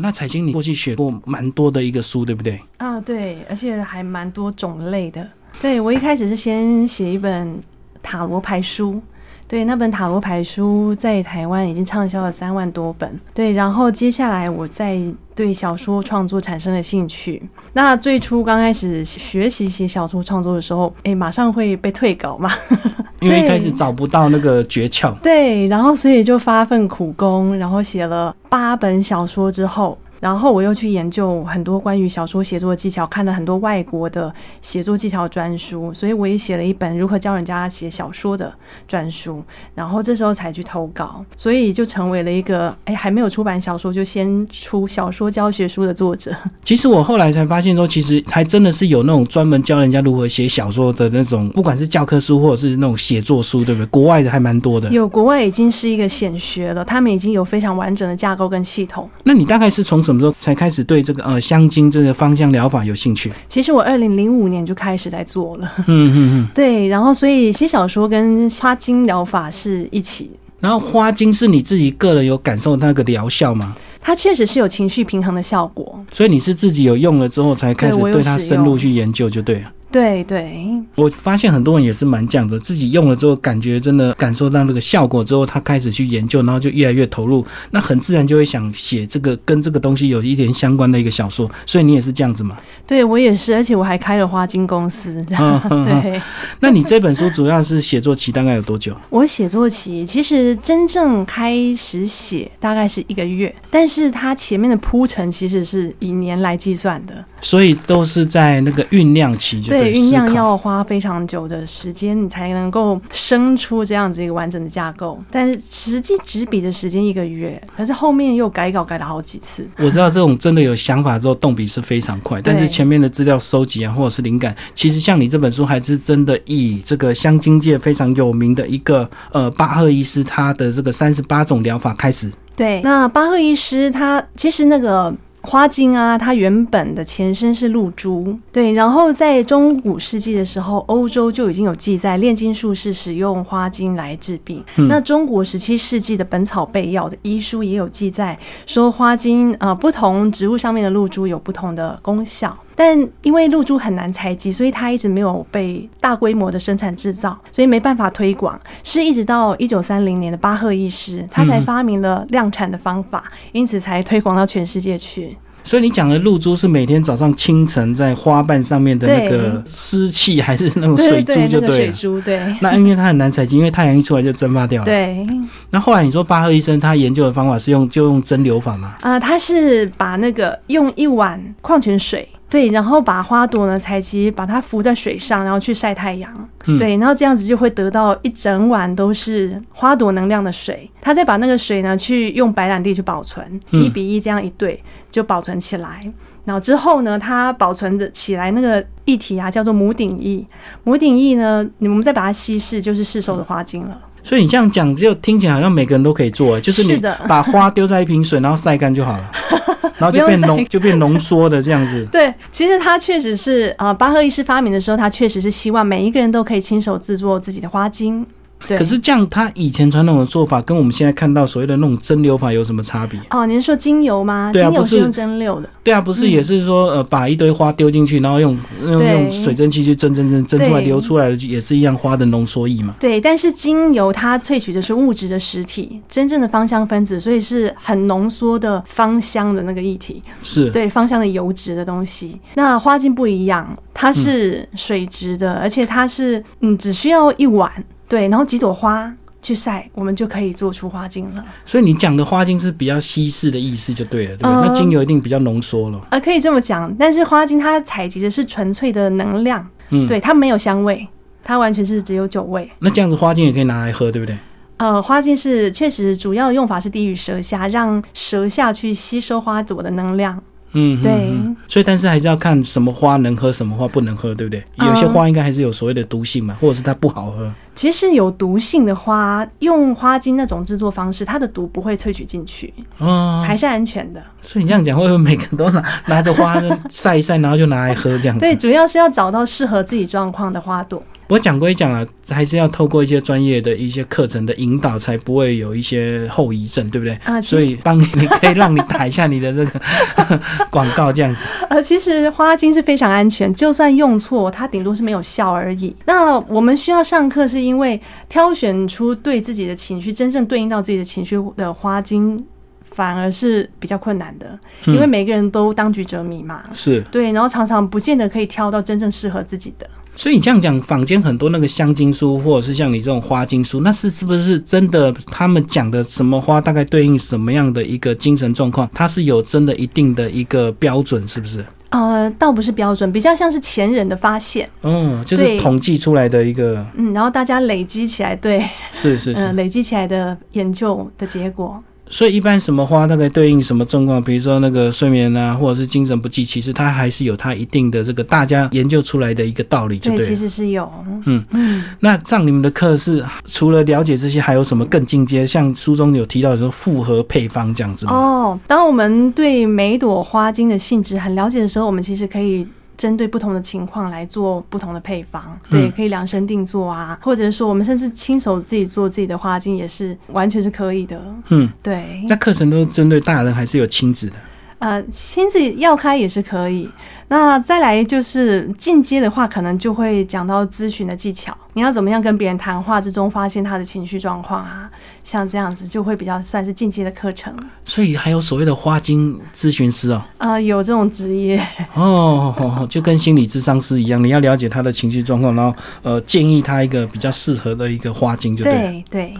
那彩晶，你过去写过蛮多的一个书，对不对？啊，对，而且还蛮多种类的。对我一开始是先写一本塔罗牌书。对，那本塔罗牌书在台湾已经畅销了三万多本。对，然后接下来我在对小说创作产生了兴趣。那最初刚开始学习写小说创作的时候，哎，马上会被退稿嘛，因为一开始找不到那个诀窍。对，然后所以就发奋苦功，然后写了八本小说之后。然后我又去研究很多关于小说写作技巧，看了很多外国的写作技巧专书，所以我也写了一本如何教人家写小说的专书。然后这时候才去投稿，所以就成为了一个哎还没有出版小说就先出小说教学书的作者。其实我后来才发现说，其实还真的是有那种专门教人家如何写小说的那种，不管是教科书或者是那种写作书，对不对？国外的还蛮多的。有国外已经是一个显学了，他们已经有非常完整的架构跟系统。那你大概是从什么时候才开始对这个呃香精这个芳香疗法有兴趣？其实我二零零五年就开始在做了。嗯嗯嗯。对，然后所以写小说跟花精疗法是一起。然后花精是你自己个人有感受那个疗效吗？它确实是有情绪平衡的效果。所以你是自己有用了之后才开始对它深入去研究，就对了。对对，我发现很多人也是蛮这样的，自己用了之后感觉真的感受到那个效果之后，他开始去研究，然后就越来越投入，那很自然就会想写这个跟这个东西有一点相关的一个小说。所以你也是这样子吗？对我也是，而且我还开了花金公司。对，那你这本书主要是写作期大概有多久？我写作期其实真正开始写大概是一个月，但是它前面的铺陈其实是以年来计算的，所以都是在那个酝酿期。对。酝酿要花非常久的时间，你才能够生出这样子一个完整的架构。但是实际执笔的时间一个月，可是后面又改稿改了好几次。我知道这种真的有想法之后动笔是非常快，但是前面的资料收集啊，或者是灵感，其实像你这本书还是真的以这个香精界非常有名的一个呃巴赫医师他的这个三十八种疗法开始。对，那巴赫医师他其实那个。花精啊，它原本的前身是露珠，对。然后在中古世纪的时候，欧洲就已经有记载炼金术士使用花精来治病。那中国十七世纪的《本草备药》的医书也有记载，说花精啊，不同植物上面的露珠有不同的功效。但因为露珠很难采集，所以它一直没有被大规模的生产制造，所以没办法推广。是一直到一九三零年的巴赫医师，他才发明了量产的方法，因此才推广到全世界去。所以你讲的露珠是每天早上清晨在花瓣上面的那个湿气，还是那种水珠就对了？水珠对。那因为它很难采集，因为太阳一出来就蒸发掉了。对。那后来你说巴赫医生他研究的方法是用就用蒸馏法吗？啊，他是把那个用一碗矿泉水。对，然后把花朵呢采集，把它浮在水上，然后去晒太阳。对，然后这样子就会得到一整晚都是花朵能量的水。他再把那个水呢去用白兰地去保存，一比一这样一对就保存起来。然后之后呢，它保存的起来那个液体啊叫做母顶液。母顶液呢，我们再把它稀释，就是市售的花精了。所以你这样讲，就听起来好像每个人都可以做，就是你把花丢在一瓶水，然后晒干就好了，然后就变浓，就变浓缩的这样子。对，其实它确实是啊，巴赫医师发明的时候，他确实是希望每一个人都可以亲手制作自己的花精。可是这样，他以前传统的做法跟我们现在看到所谓的那种蒸馏法有什么差别？哦，您说精油吗？对啊，不是用蒸馏的。对啊，不是也是说呃，把一堆花丢进去，然后用用用水蒸气去蒸蒸蒸蒸出来，流出来的也是一样花的浓缩液嘛。对，但是精油它萃取的是物质的实体，真正的芳香分子，所以是很浓缩的芳香的那个液体。是对芳香的油脂的东西。那花精不一样，它是水质的，而且它是嗯，只需要一碗。对，然后几朵花去晒，我们就可以做出花精了。所以你讲的花精是比较稀释的意思就对了，对不对？那精油一定比较浓缩了。呃，可以这么讲，但是花精它采集的是纯粹的能量，嗯，对，它没有香味，它完全是只有酒味。那这样子花精也可以拿来喝，对不对？呃，花精是确实主要用法是低于舌下，让舌下去吸收花朵的能量。嗯，对，所以但是还是要看什么花能喝，什么花不能喝，对不对？有些花应该还是有所谓的毒性嘛，或者是它不好喝。其实有毒性的花，用花精那种制作方式，它的毒不会萃取进去，哦，才是安全的。所以你这样讲，会不会每个人都拿 拿着花晒一晒，然后就拿来喝这样子？对，主要是要找到适合自己状况的花朵。我讲归讲了，还是要透过一些专业的一些课程的引导，才不会有一些后遗症，对不对？啊，所以帮你，你可以让你打一下你的这个 广告，这样子。呃，其实花精是非常安全，就算用错，它顶多是没有效而已。那我们需要上课，是因为挑选出对自己的情绪真正对应到自己的情绪的花精，反而是比较困难的，因为每个人都当局者迷嘛。是对，然后常常不见得可以挑到真正适合自己的。所以你这样讲，坊间很多那个香精书，或者是像你这种花精书，那是是不是真的？他们讲的什么花，大概对应什么样的一个精神状况？它是有真的一定的一个标准，是不是？呃，倒不是标准，比较像是前人的发现。嗯，就是统计出来的一个。嗯，然后大家累积起来，对，是是是，累积起来的研究的结果。所以一般什么花大概对应什么状况？比如说那个睡眠啊，或者是精神不济，其实它还是有它一定的这个大家研究出来的一个道理，对对？其实是有。嗯嗯。那上你们的课是除了了解这些，还有什么更进阶？像书中有提到说复合配方这样子吗？哦，当我们对每朵花精的性质很了解的时候，我们其实可以。针对不同的情况来做不同的配方，对，可以量身定做啊，或者是说我们甚至亲手自己做自己的花精也是完全是可以的。嗯，对。那课程都是针对大人还是有亲子的？呃，亲自要开也是可以。那再来就是进阶的话，可能就会讲到咨询的技巧。你要怎么样跟别人谈话之中发现他的情绪状况啊？像这样子就会比较算是进阶的课程。所以还有所谓的花精咨询师哦。啊，有这种职业哦，就跟心理智商师一样，你要了解他的情绪状况，然后呃建议他一个比较适合的一个花精，就对对。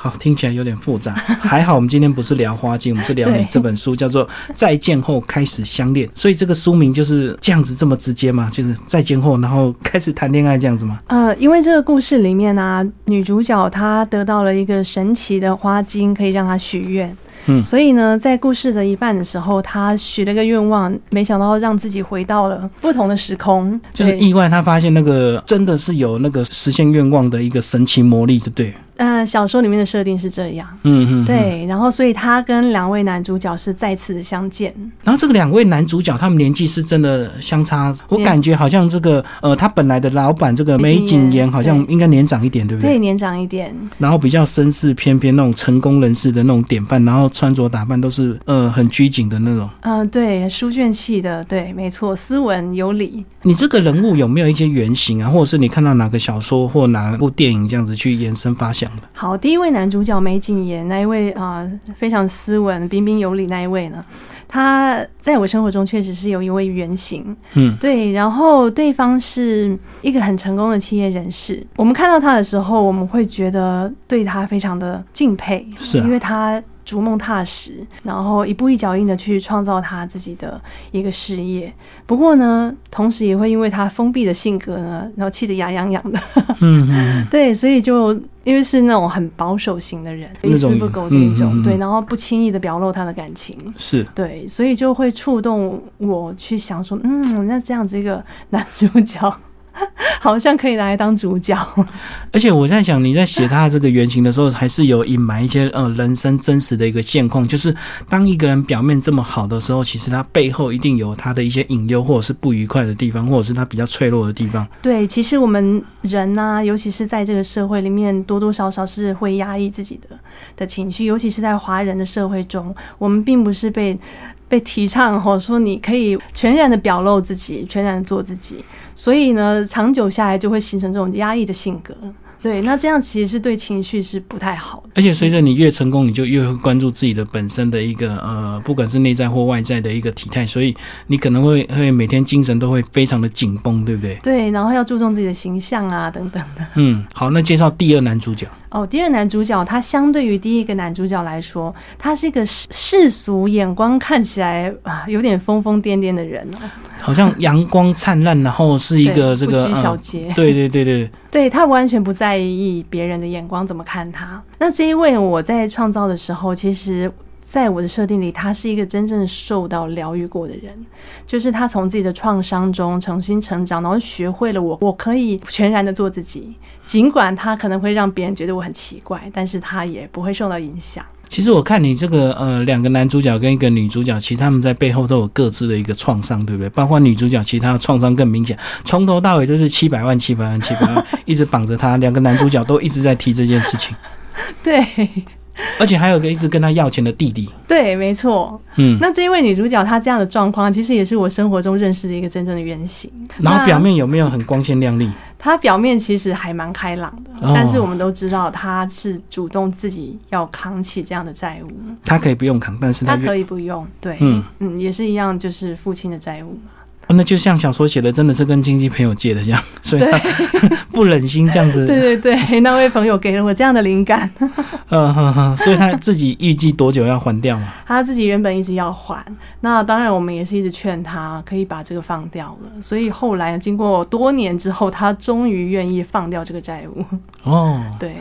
好，听起来有点复杂。还好我们今天不是聊花精，我们是聊你这本书，叫做《再见后开始相恋》。所以这个书名就是这样子这么直接吗？就是再见后，然后开始谈恋爱这样子吗？呃，因为这个故事里面呢，女主角她得到了一个神奇的花精，可以让她许愿。嗯，所以呢，在故事的一半的时候，她许了个愿望，没想到让自己回到了不同的时空，就是意外，她发现那个真的是有那个实现愿望的一个神奇魔力，就对。嗯，小说里面的设定是这样。嗯嗯，对。然后，所以他跟两位男主角是再次的相见。然后，这个两位男主角他们年纪是真的相差，我感觉好像这个呃，他本来的老板这个梅景言好像应该年长一点，对不对？对，年长一点。然后比较绅士翩翩那种成功人士的那种典范，然后穿着打扮都是呃很拘谨的那种。嗯，对，书卷气的，对，没错，斯文有礼。你这个人物有没有一些原型啊，或者是你看到哪个小说或哪部电影这样子去延伸发想的？好，第一位男主角梅景言那一位啊，非常斯文、彬彬有礼那一位呢，他在我生活中确实是有一位原型。嗯，对，然后对方是一个很成功的企业人士，我们看到他的时候，我们会觉得对他非常的敬佩，是因为他。逐梦踏实，然后一步一脚印的去创造他自己的一个事业。不过呢，同时也会因为他封闭的性格呢，然后气得牙痒痒的。嗯嗯，对，所以就因为是那种很保守型的人，一丝不苟这一种，对，然后不轻易的表露他的感情，是对，所以就会触动我去想说，嗯，那这样子一个男主角。好像可以拿来当主角，而且我在想，你在写他这个原型的时候，还是有隐瞒一些呃人生真实的一个现况，就是当一个人表面这么好的时候，其实他背后一定有他的一些隐忧，或者是不愉快的地方，或者是他比较脆弱的地方。对，其实我们人呢，尤其是在这个社会里面，多多少少是会压抑自己的的情绪，尤其是在华人的社会中，我们并不是被。被提倡或者说你可以全然的表露自己，全然的做自己，所以呢，长久下来就会形成这种压抑的性格。对，那这样其实是对情绪是不太好的。而且随着你越成功，你就越会关注自己的本身的一个呃，不管是内在或外在的一个体态，所以你可能会会每天精神都会非常的紧绷，对不对？对，然后要注重自己的形象啊，等等的。嗯，好，那介绍第二男主角。哦，第二男主角他相对于第一个男主角来说，他是一个世世俗眼光看起来啊有点疯疯癫癫的人哦，好像阳光灿烂，然后是一个 这个不拘小节，对对对对，对 他完全不在意别人的眼光怎么看他。那这一位我在创造的时候，其实。在我的设定里，他是一个真正受到疗愈过的人，就是他从自己的创伤中重新成长，然后学会了我我可以全然的做自己，尽管他可能会让别人觉得我很奇怪，但是他也不会受到影响。其实我看你这个呃两个男主角跟一个女主角，其实他们在背后都有各自的一个创伤，对不对？包括女主角，其实她的创伤更明显，从头到尾都是七百万、七百万、七百万，一直绑着她。两个男主角都一直在提这件事情，对，而且还有个一直跟他要钱的弟弟。对，没错。嗯，那这一位女主角她这样的状况，其实也是我生活中认识的一个真正的原型。然后表面有没有很光鲜亮丽？她表面其实还蛮开朗的，哦但是我们都知道她是主动自己要扛起这样的债务，她可以不用扛，但是她可以不用。对，嗯嗯也是一样，就是父亲的债务嘛。那就像小说写的，真的是跟亲戚朋友借的这样，所以他 不忍心这样子。对对对，那位朋友给了我这样的灵感。嗯哼哼，所以他自己预计多久要还掉嘛？他自己原本一直要还，那当然我们也是一直劝他可以把这个放掉了。所以后来经过多年之后，他终于愿意放掉这个债务。哦，对，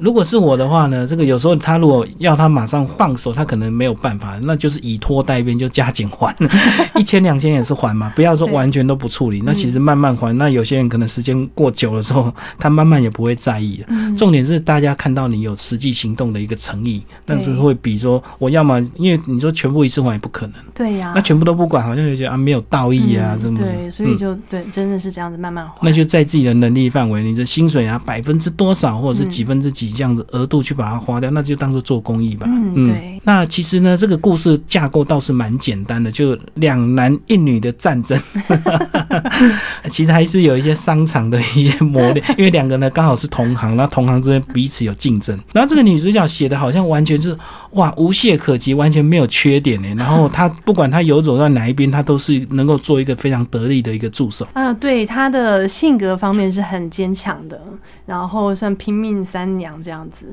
如果是我的话呢，这个有时候他如果要他马上放手，他可能没有办法，那就是以拖代变，就加紧还，一千两千也是还嘛，不要说完全都不处理。那其实慢慢还，那有些人可能时间过久了之后，他慢慢也不会在意重点是大家看到你有实际行动的一个诚意，但是会比说我要么因为你说全部一次还也不可能，对呀、那全部都不管，好像就觉得啊没有道义啊，嗯这么对，所以嗯。就、对，真的是这样子慢慢还。那就在自己的能力范围，你的薪水啊百分之多少或者是几分之几这样子额度去把它花掉，那就当做做公益吧。嗯对那其实呢，这个故事架构倒是蛮简单的，就两男一女的战争，其实还是有一些商场的一些磨练，因为两个呢刚好是同行，那同行之间彼此有竞争。然后这个女主角写的好像完全是哇无懈可击，完全没有缺点呢。然后他不管他游走到哪一边，他都是能够做一个非常得力的一个助手。啊，对他的性格方面是很坚强的，然后算拼命三娘这样子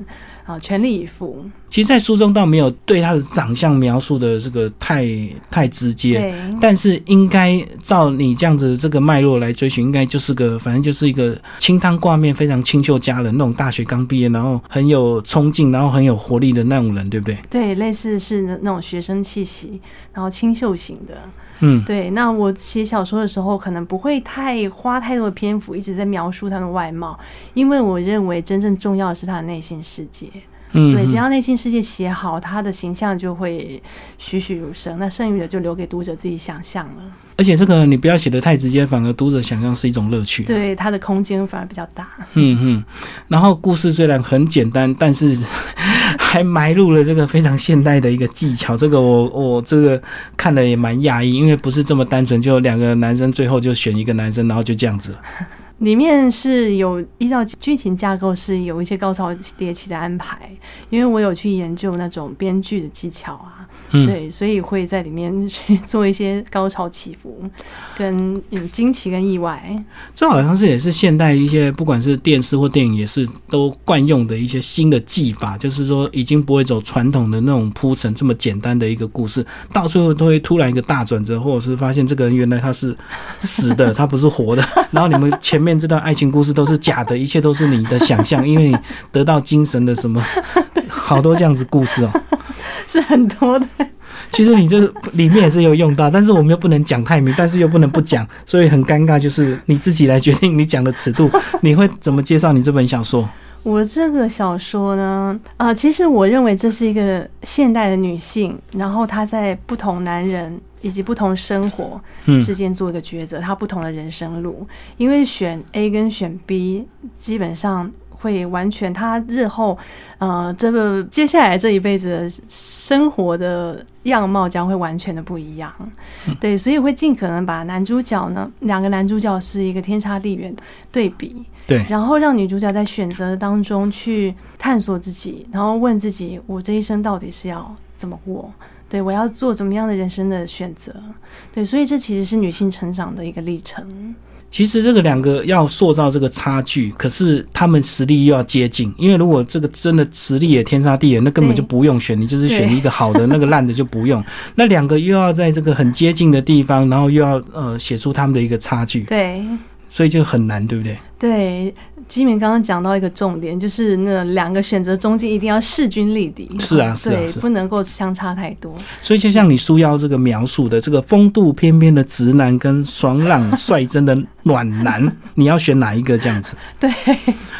啊，全力以赴。其实，在书中倒没有对他的长相描述的这个太太直接，对，但是应该照你这样子这个脉络来追寻，应该就是个反正就是一个清汤挂面、非常清秀佳人那种大学刚毕业，然后很有冲劲，然后很有活力的那种人，对不对？对，类似是那那种学生气息，然后清秀型的。嗯，对，那我写小说的时候，可能不会太花太多的篇幅一直在描述他的外貌，因为我认为真正重要的是他的内心世界。嗯，对，嗯只要内心世界写好，他的形象就会栩栩如生。那剩余的就留给读者自己想象了。而且这个你不要写的太直接，反而读者想象是一种乐趣。对，他的空间反而比较大。嗯嗯，然后故事虽然很简单，但是还埋入了这个非常现代的一个技巧。这个我我这个看的也蛮讶异，因为不是这么单纯，就两个男生最后就选一个男生，然后就这样子。里面是有依照剧情架构是有一些高潮迭起的安排，因为我有去研究那种编剧的技巧啊，嗯，对，所以会在里面去做一些高潮起伏，跟有惊奇跟意外。这好像是也是现代一些不管是电视或电影也是都惯用的一些新的技法，就是说已经不会走传统的那种铺陈这么简单的一个故事，到最后都会突然一个大转折，或者是发现这个人原来他是死的，他不是活的，然后你们前面这段爱情故事都是假的，一切都是你的想象，因为你得到精神的什么 好多这样子故事哦。是很多的，其实你这里面也是有用到，但是我们又不能讲太明，但是又不能不讲，所以很尴尬，就是你自己来决定你讲的尺度，你会怎么介绍你这本小说？我这个小说呢，啊、其实我认为这是一个现代的女性，然后她在不同男人以及不同生活嗯之间做一个抉择，他不同的人生路。因为选 A 跟选 B，基本上会完全他日后，呃，这个接下来这一辈子生活的样貌将会完全的不一样。对，所以会尽可能把男主角呢，两个男主角是一个天差地远对比。对，然后让女主角在选择当中去探索自己，然后问自己：我这一生到底是要怎么过？对我要做怎么样的人生的选择？对，所以这其实是女性成长的一个历程。其实这个两个要塑造这个差距，可是他们实力又要接近，因为如果这个真的实力也天差地远，那根本就不用选，你就是选一个好的，那个烂的就不用。那两个又要在这个很接近的地方，然后又要呃写出他们的一个差距。对，所以就很难，对不对？对，基敏刚刚讲到一个重点，就是那两个选择中间一定要势均力敌。是啊，是啊，对，不能够相差太多。所以就像你书腰这个描述的，这个风度翩翩的直男跟爽朗率真的暖男，你要选哪一个？这样子？对。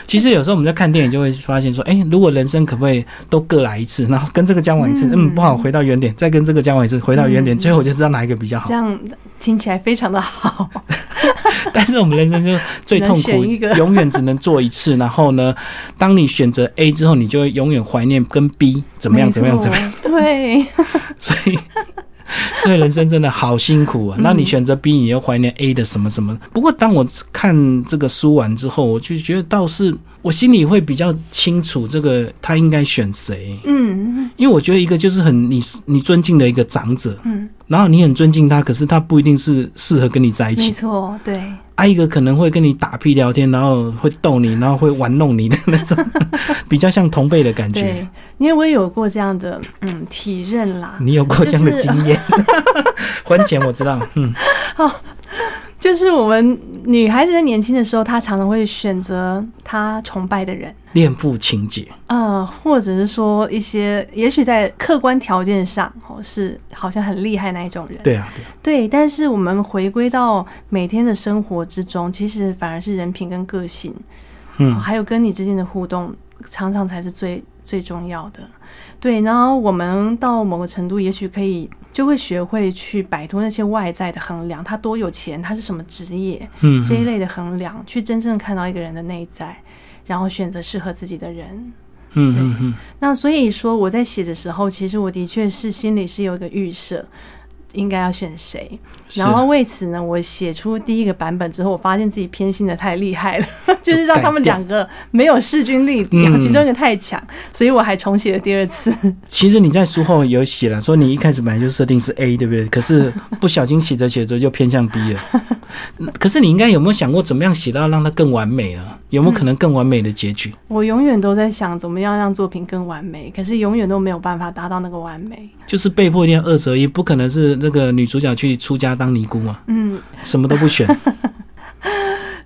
其实有时候我们在看电影就会发现说，哎，如果人生可不可以都各来一次，然后跟这个交往一次，嗯，不好，回到原点，再跟这个交往一次，回到原点，最后我就知道哪一个比较好。这样听起来非常的好。但是我们人生就最痛苦，永远只能做一次。然后呢，当你选择 A 之后，你就会永远怀念跟 B 怎么样怎么样怎么样。对，所以 所以人生真的好辛苦啊。那你选择 B，你又怀念 A 的什么什么？不过当我看这个书完之后，我就觉得倒是我心里会比较清楚，这个他应该选谁。嗯，因为我觉得一个就是很你你尊敬的一个长者。嗯。然后你很尊敬他，可是他不一定是适合跟你在一起。没错，对。啊，一个可能会跟你打屁聊天，然后会逗你，然后会玩弄你的那种，比较像同辈的感觉。对，因为我也有过这样的嗯体认啦。你有过这样的经验？婚前我知道，嗯。好。就是我们女孩子在年轻的时候，她常常会选择她崇拜的人，恋父情节，呃，或者是说一些，也许在客观条件上，哦，是好像很厉害那一种人，对啊，对，对。但是我们回归到每天的生活之中，其实反而是人品跟个性，嗯，还有跟你之间的互动，常常才是最最重要的。对，然后我们到某个程度，也许可以。就会学会去摆脱那些外在的衡量，他多有钱，他是什么职业，嗯，这一类的衡量，去真正看到一个人的内在，然后选择适合自己的人，嗯嗯嗯。那所以说我在写的时候，其实我的确是心里是有一个预设。应该要选谁？然后为此呢，我写出第一个版本之后，我发现自己偏心的太厉害了，就是让他们两个没有势均力敌，其中一个太强，所以我还重写了第二次。其实你在书后有写了，说你一开始本来就设定是 A，对不对？可是不小心写着写着就偏向 B 了。可是你应该有没有想过，怎么样写到让它更完美啊？有没有可能更完美的结局？我永远都在想，怎么样让作品更完美，可是永远都没有办法达到那个完美。就是被迫一定要二择一，不可能是那个女主角去出家当尼姑嘛？嗯，什么都不选。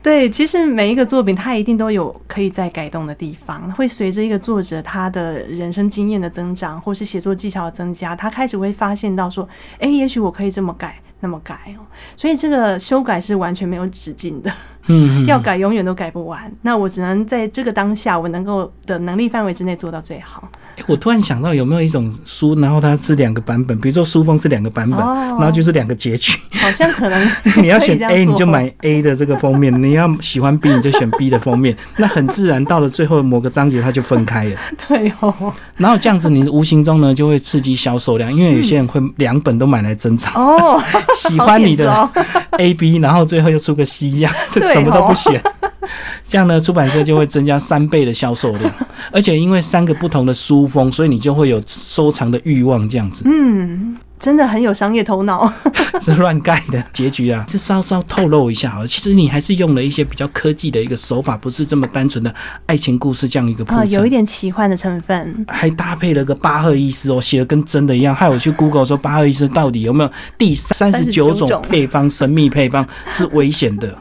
对，其实每一个作品，它一定都有可以再改动的地方，会随着一个作者他的人生经验的增长，或是写作技巧的增加，他开始会发现到说，哎，也许我可以这么改。那么改哦，所以这个修改是完全没有止境的，嗯，要改永远都改不完。那我只能在这个当下，我能够的能力范围之内做到最好。我突然想到，有没有一种书，然后它是两个版本，比如说书封是两个版本，然后就是两个结局。好像可能 你要选 A，你就买 A 的这个封面；你要喜欢 B，你就选 B 的封面。那很自然，到了最后某个章节，它就分开了。对哦。然后这样子，你无形中呢就会刺激销售量，因为有些人会两本都买来珍藏。哦。喜欢你的 A、B，然后最后又出个 C，样是什么都不选。这样呢，出版社就会增加三倍的销售量，而且因为三个不同的书风，所以你就会有收藏的欲望。这样子，嗯，真的很有商业头脑。是乱盖的结局啊，是稍稍透露一下好了。其实你还是用了一些比较科技的一个手法，不是这么单纯的爱情故事这样一个啊，有一点奇幻的成分，还搭配了个巴赫医师哦，写的跟真的一样。害我去 Google 说巴赫医师到底有没有第三十九种配方，神秘配方是危险的。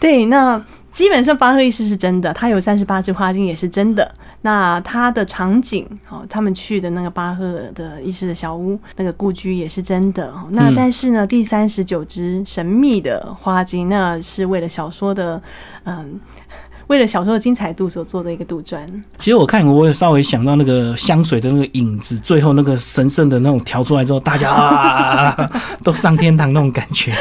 对，那。基本上巴赫一世是真的，他有三十八只花精也是真的。那他的场景，哦，他们去的那个巴赫的医师的小屋，那个故居也是真的。那但是呢，第三十九只神秘的花精，那是为了小说的，嗯。为了小说的精彩度所做的一个杜撰。其实我看，我也稍微想到那个香水的那个影子，最后那个神圣的那种调出来之后，大家啊 都上天堂那种感觉。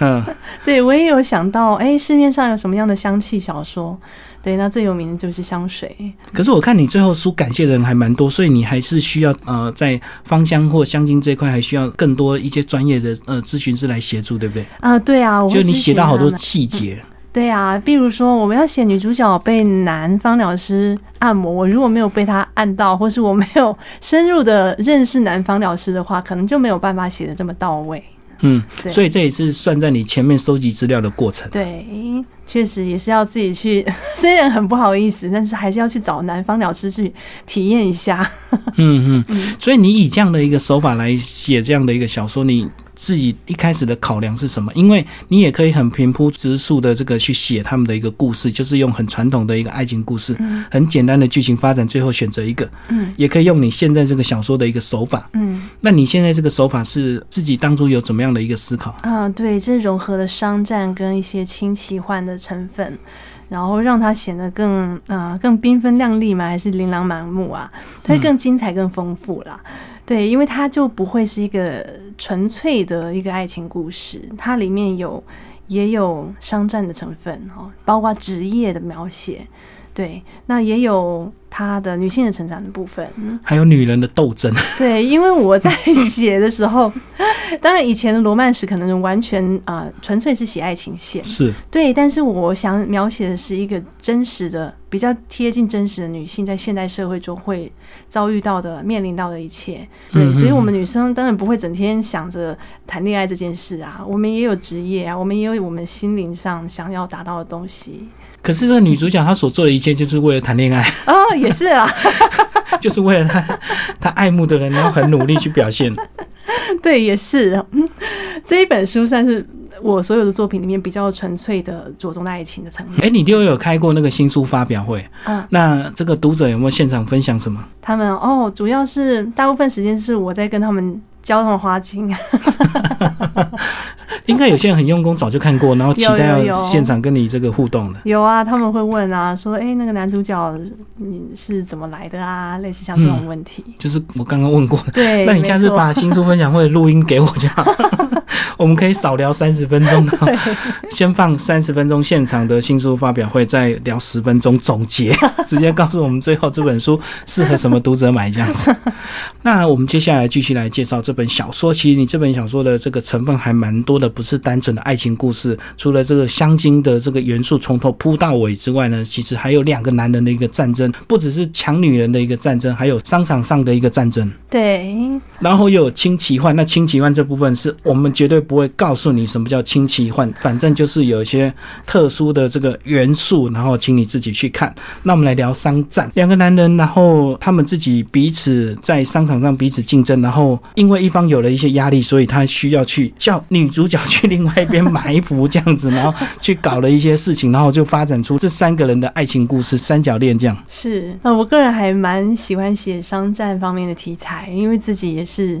嗯，对我也有想到，哎，市面上有什么样的香气小说？对，那最有名的就是香水。可是我看你最后书感谢的人还蛮多，所以你还是需要呃，在芳香或香精这块，还需要更多一些专业的呃咨询师来协助，对不对？啊，对啊，就你写到好多细节。对啊，比如说我们要写女主角被男方疗师按摩，我如果没有被他按到，或是我没有深入的认识男方疗师的话，可能就没有办法写的这么到位。嗯，所以这也是算在你前面收集资料的过程。对，确实也是要自己去，虽然很不好意思，但是还是要去找男方疗师去体验一下。嗯嗯，所以你以这样的一个手法来写这样的一个小说，你。自己一开始的考量是什么？因为你也可以很平铺直述的这个去写他们的一个故事，就是用很传统的一个爱情故事，很简单的剧情发展，最后选择一个，嗯，也可以用你现在这个小说的一个手法，嗯，那你现在这个手法是自己当初有怎么样的一个思考？啊，对，这融合了商战跟一些轻奇幻的成分。然后让它显得更呃更缤纷亮丽吗，还是琳琅满目啊？它更精彩、更丰富啦。对，因为它就不会是一个纯粹的一个爱情故事，它里面有也有商战的成分哦，包括职业的描写。对，那也有她的女性的成长的部分，还有女人的斗争。对，因为我在写的时候，当然以前的罗曼史可能完全啊纯粹是写爱情线，是对，但是我想描写的是一个真实的、比较贴近真实的女性在现代社会中会遭遇到的、面临到的一切。对，所以我们女生当然不会整天想着谈恋爱这件事啊，我们也有职业啊，我们也有我们心灵上想要达到的东西。可是这个女主角她所做的一切就是为了谈恋爱哦，也是啊，就是为了她她爱慕的人，然后很努力去表现。对，也是。这一本书算是我所有的作品里面比较纯粹的着重在爱情的层面。哎，你六月有开过那个新书发表会？嗯，那这个读者有没有现场分享什么？他们哦，主要是大部分时间是我在跟他们教他们花精。应该有些人很用功，早就看过，然后 期待要现场跟你这个互动的。有啊，他们会问啊，说：“哎，那个男主角你是怎么来的啊？”类似像这种问题，就是我刚刚问过。对，那你下次把新书分享会录音给我就好，我们可以少聊三十分钟，先放三十分钟现场的新书发表会，再聊十分钟总结，直接告诉我们最后这本书适合什么读者买这样子。那我们接下来继续来介绍这本小说。其实你这本小说的这个成分还蛮多的。不是单纯的爱情故事，除了这个香精的这个元素从头铺到尾之外呢，其实还有两个男人的一个战争，不只是抢女人的一个战争，还有商场上的一个战争。对，然后又有轻奇幻，那轻奇幻这部分是我们绝对不会告诉你什么叫轻奇幻，反正就是有一些特殊的这个元素，然后请你自己去看。那我们来聊商战，两个男人，然后他们自己彼此在商场上彼此竞争，然后因为一方有了一些压力，所以他需要去叫女主角。去另外一边埋伏这样子，然后去搞了一些事情，然后就发展出这三个人的爱情故事——三角恋这样。是，那，我个人还蛮喜欢写商战方面的题材，因为自己也是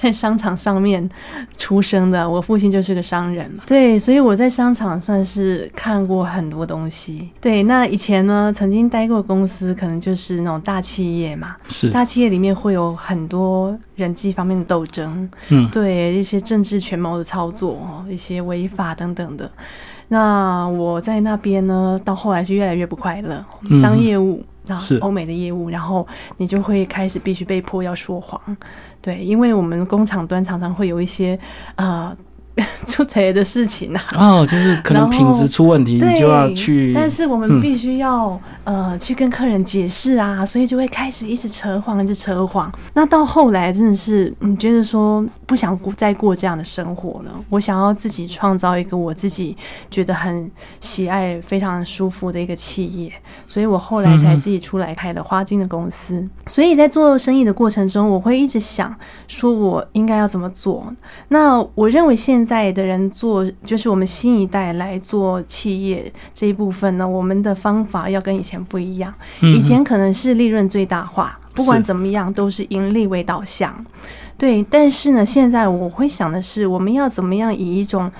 在商场上面出生的，我父亲就是个商人嘛。对，所以我在商场算是看过很多东西。对，那以前呢，曾经待过公司，可能就是那种大企业嘛。是，大企业里面会有很多人际方面的斗争，嗯，对一些政治权谋的操作。哦，一些违法等等的，那我在那边呢，到后来是越来越不快乐。当业务，然后欧美的业务，然后你就会开始必须被迫要说谎，对，因为我们工厂端常常会有一些啊。出贼的事情啊！哦，就是可能品质出问题，你就要去。但是我们必须要呃去跟客人解释啊，所以就会开始一直扯谎，一直扯谎。那到后来真的是，你觉得说不想再过这样的生活了，我想要自己创造一个我自己觉得很喜爱、非常舒服的一个企业，所以我后来才自己出来开了花金的公司。所以在做生意的过程中，我会一直想说我应该要怎么做。那我认为现在的人做，就是我们新一代来做企业这一部分呢，我们的方法要跟以前不一样。以前可能是利润最大化，不管怎么样都是盈利为导向。对，但是呢，现在我会想的是，我们要怎么样以一种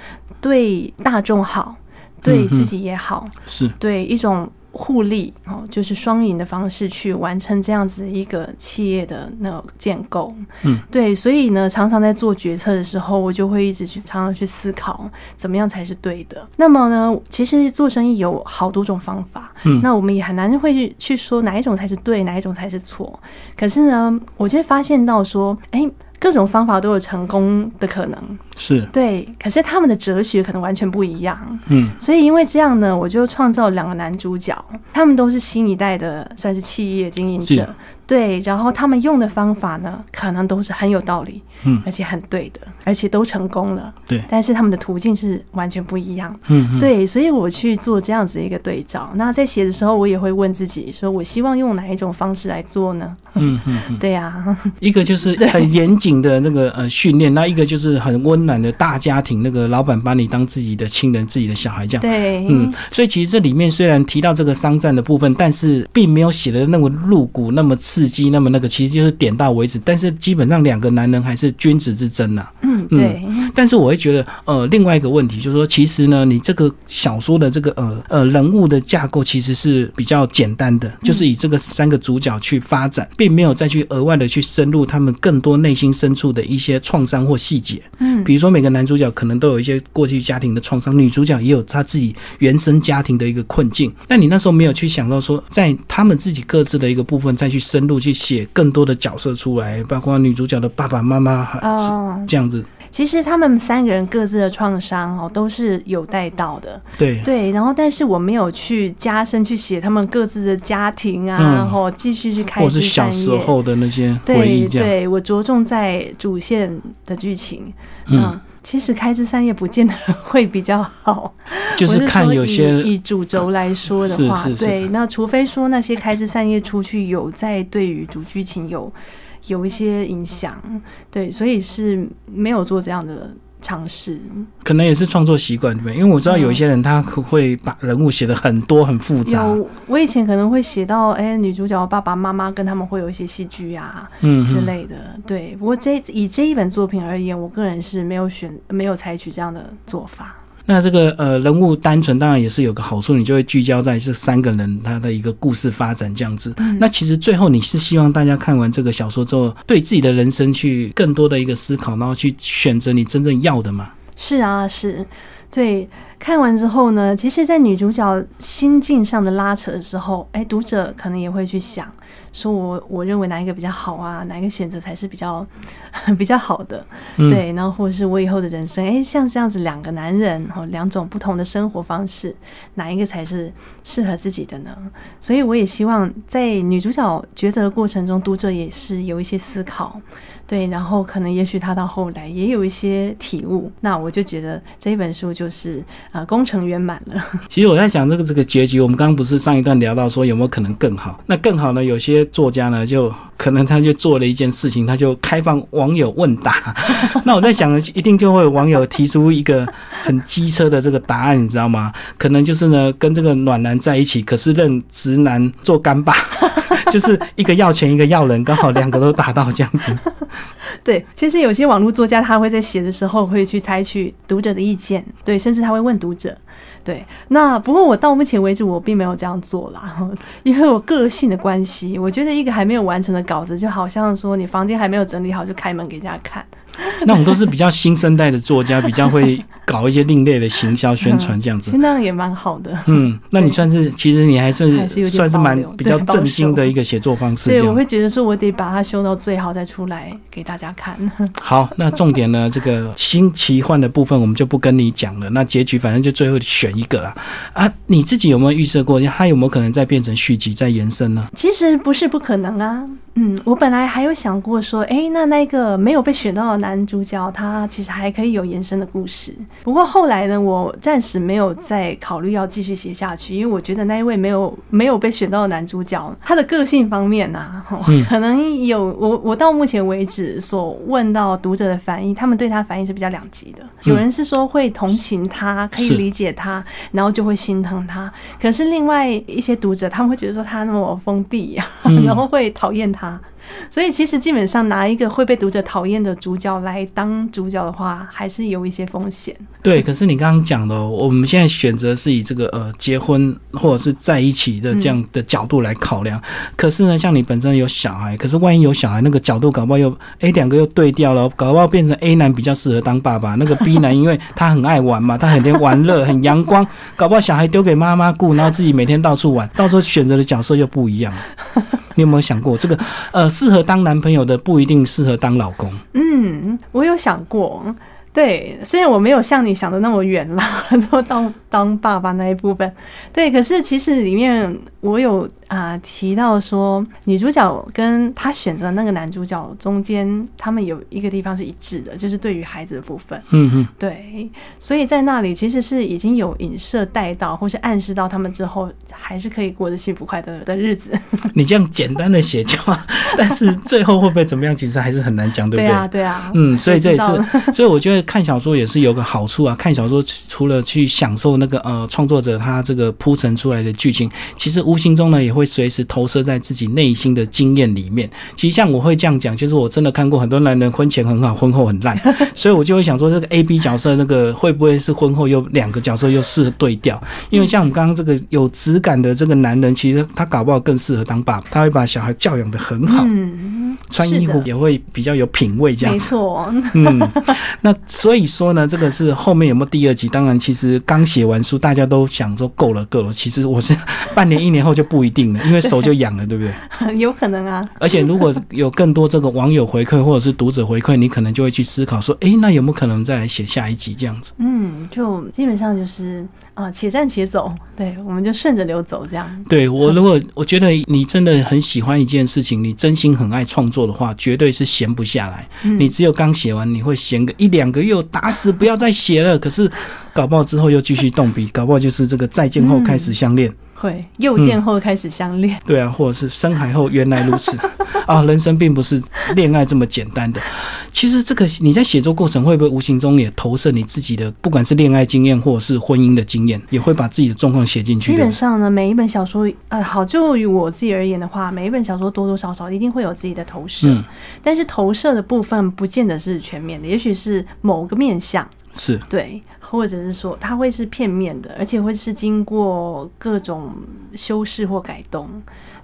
对大众好，对自己也好，是对一种。互利哦，就是双赢的方式去完成这样子一个企业的那个建构。嗯，对，所以呢，常常在做决策的时候，我就会一直去常常去思考怎么样才是对的。那么呢，其实做生意有好多种方法，嗯，那我们也很难会去去说哪一种才是对，哪一种才是错。可是呢，我就会发现到说，哎。各种方法都有成功的可能，是对，可是他们的哲学可能完全不一样。嗯，所以因为这样呢，我就创造两个男主角，他们都是新一代的，算是企业经营者。对，然后他们用的方法呢，可能都是很有道理，嗯，而且很对的，而且都成功了。对，但是他们的途径是完全不一样。嗯，对，所以我去做这样子一个对照。那在写的时候，我也会问自己，说我希望用哪一种方式来做呢？嗯嗯嗯，对呀、一个就是很严谨的那个呃训练，那一个就是很温暖的大家庭，那个老板把你当自己的亲人、自己的小孩这样。对，嗯，所以其实这里面虽然提到这个商战的部分，但是并没有写的那么露骨、那么刺激、那么那个，其实就是点到为止。但是基本上两个男人还是君子之争呐、嗯，对，但是我会觉得，呃，另外一个问题就是说，其实呢，你这个小说的这个呃呃人物的架构其实是比较简单的，就是以这个三个主角去发展，并没有再去额外的去深入他们更多内心深处的一些创伤或细节。嗯，比如说每个男主角可能都有一些过去家庭的创伤，女主角也有她自己原生家庭的一个困境。那你那时候没有去想到说，在他们自己各自的一个部分再去深入去写更多的角色出来，包括女主角的爸爸妈妈，还哦，这样子。其实他们三个人各自的创伤哦，都是有带到的。对，对，然后但是我没有去加深去写他们各自的家庭啊，嗯然后继续去开枝或是小散叶。时候的那些回对。对，我着重在主线的剧情。嗯嗯，其实开枝散叶不见得会比较好。就我是看有些以主轴来说的话，是是是对，那除非说那些开枝散叶出去有在对于主剧情有有一些影响，对，所以是没有做这样的尝试。可能也是创作习惯，对不对？因为我知道有一些人他会把人物写的很多很复杂，有，我以前可能会写到，哎、女主角的爸爸妈妈跟他们会有一些戏剧啊嗯之类的。对，不过这以这一本作品而言，我个人是没有选，没有采取这样的做法。那这个呃人物单纯当然也是有个好处，你就会聚焦在这三个人他的一个故事发展这样子。嗯那其实最后你是希望大家看完这个小说之后，对自己的人生去更多的一个思考，然后去选择你真正要的嘛？是啊，是，对。看完之后呢，其实，在女主角心境上的拉扯的时候，哎，读者可能也会去想，说我我认为哪一个比较好啊？哪一个选择才是比较 比较好的？嗯对，然后或者是我以后的人生，哎，像这样子两个男人哦，两种不同的生活方式，哪一个才是适合自己的呢？所以我也希望在女主角抉择的过程中，读者也是有一些思考，对，然后可能也许他到后来也有一些体悟，那我就觉得这一本书就是、呃功成圆满了。其实我在想这个这个结局，我们刚刚不是上一段聊到说有没有可能更好？那更好呢？有些作家呢，就可能他就做了一件事情，他就开放网友问答。那我在想，一定就会有网友提出一个很机车的这个答案，你知道吗？可能就是呢，跟这个暖男在一起，可是认直男做干爸，就是一个要钱，一个要人，刚好两个都达到这样子。对，其实有些网络作家他会在写的时候会去采取读者的意见，对，甚至他会问读者。对，那不过我到目前为止我并没有这样做啦，因为我个性的关系，我觉得一个还没有完成的稿子，就好像说你房间还没有整理好就开门给人家看，那我们都是比较新生代的作家，比较会搞一些另类的行销宣传这样子其实。那样也蛮好的。嗯，那你算是，其实你还算 还是算是蛮比较对保正经的一个写作方式，对，我会觉得说我得把它修到最好再出来给大家看。好。那重点呢，这个新奇幻的部分我们就不跟你讲了。那结局反正就最后选一个啦。啊，你自己有没有预设过，它有没有可能再变成续集、再延伸呢？其实不是不可能啊，嗯，我本来还有想过说，诶，那那个没有被选到的男主角，他其实还可以有延伸的故事。不过后来呢，我暂时没有再考虑要继续写下去，因为我觉得那一位没有没有被选到的男主角，他的个性方面呢、可能有我我到目前为止所问到读者的反应，他们对他反应是比较两极的。有人是说会同情他，可以理解他，然后就会心疼他。可是另外一些读者，他们会觉得说他那么封闭呀、嗯 然后会讨厌他。所以其实基本上拿一个会被读者讨厌的主角来当主角的话，还是有一些风险。对，可是你刚刚讲的、哦，我们现在选择是以这个呃结婚或者是在一起的这样的角度来考量。可是呢，像你本身有小孩，可是万一有小孩，那个角度搞不好又哎两个又对调了，搞不好变成 A 男比较适合当爸爸，那个 B 男因为他很爱玩嘛，他很天玩乐，很阳光，搞不好小孩丢给妈妈顾，然后自己每天到处玩，到时候选择的角色又不一样。你有没有想过，这个呃适合当男朋友的不一定适合当老公？嗯，我有想过。对，虽然我没有像你想的那么远啦，说到当当爸爸那一部分。对，可是其实里面我有啊提到说，女主角跟她选择那个男主角中间，他们有一个地方是一致的，就是对于孩子的部分。嗯嗯，对，所以在那里其实是已经有影射带到，或是暗示到他们之后还是可以过着幸福快乐的日子。你这样简单的写就，但是最后会不会怎么样，其实还是很难讲，对不对？对啊，对啊。嗯，所以这也是，所以我觉得看小说也是有个好处啊。看小说除了去享受那个呃创作者他这个铺陈出来的剧情，其实无形中呢也会随时投射在自己内心的经验里面。其实像我会这样讲，就是我真的看过很多男人婚前很好，婚后很烂，所以我就会想说，这个 A B 角色那个会不会是婚后又两个角色又适合对调？因为像我们刚刚这个有质感的这个男人，其实他搞不好更适合当爸爸，他会把小孩教养的很好，嗯，穿衣服也会比较有品味这样没。错，嗯，那所以说呢，这个是后面有没有第二集？当然，其实刚写完书，大家都想说够了，够了。其实我是 半年、一年后就不一定了，因为手就痒了，对不对？有可能啊。而且如果有更多这个网友回馈或者是读者回馈，你可能就会去思考说，诶，那有没有可能再来写下一集这样子？嗯，就基本上就是啊，且战且走，对，我们就顺着流走这样。对我，如果我觉得你真的很喜欢一件事情，你真心很爱创作的话，绝对是闲不下来。嗯你只有刚写完，你会闲个一两个月，打死不要再写了。可是搞不好之后又继续动笔，搞不好就是这个再见后开始相恋，会又见后开始相恋，对啊，或者是深海后原来如此 啊，人生并不是恋爱这么简单的。其实这个你在写作过程会不会无形中也投射你自己的，不管是恋爱经验或者是婚姻的经验，也会把自己的状况写进去基本。上呢，每一本小说，呃，好，就于我自己而言的话，每一本小说多多少少一定会有自己的投射，嗯。但是投射的部分不见得是全面的，也许是某个面向，是，对，或者是说它会是片面的，而且会是经过各种修饰或改动，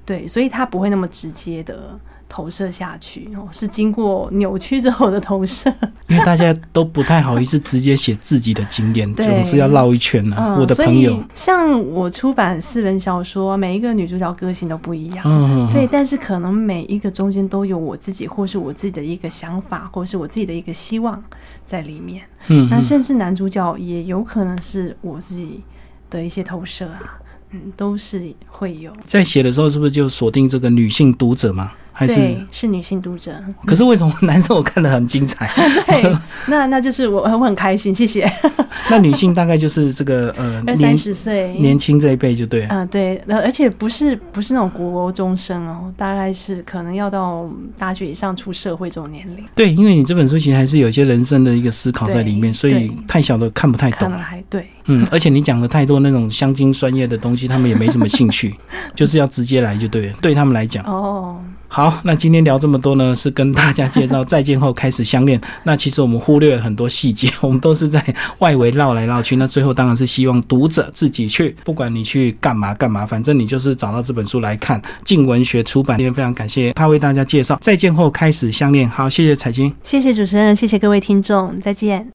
对，所以它不会那么直接的投射下去，哦，是经过扭曲之后的投射。因为大家都不太好意思直接写自己的经验，总是要绕一圈呢、嗯，我的朋友，像我出版四本小说，每一个女主角个性都不一样。嗯，对，但是可能每一个中间都有我自己，或是我自己的一个想法，或是我自己的一个希望在里面。嗯，嗯那甚至男主角也有可能是我自己的一些投射啊，嗯，都是会有。在写的时候是不是就锁定这个女性读者吗？还是？对，是女性读者。可是为什么男生我看的很精彩？对，那那就是我我很开心，谢谢。那女性大概就是这个呃二三十岁，年轻这一辈就对了。嗯、对，呃而且不是不是那种国中生哦，大概是可能要到大学以上出社会这种年龄，对，因为你这本书其实还是有一些人生的一个思考在里面，所以太小的看不太懂能。还对。嗯，而且你讲了太多那种香精酸液的东西，他们也没什么兴趣，就是要直接来就对了。对他们来讲，哦，好，那今天聊这么多呢，是跟大家介绍再见后开始相恋。那其实我们忽略了很多细节，我们都是在外围绕来绕去。那最后当然是希望读者自己去，不管你去干嘛干嘛，反正你就是找到这本书来看。静文学出版，今天非常感谢他为大家介绍再见后开始相恋。好，谢谢彩金。谢谢主持人，谢谢各位听众，再见。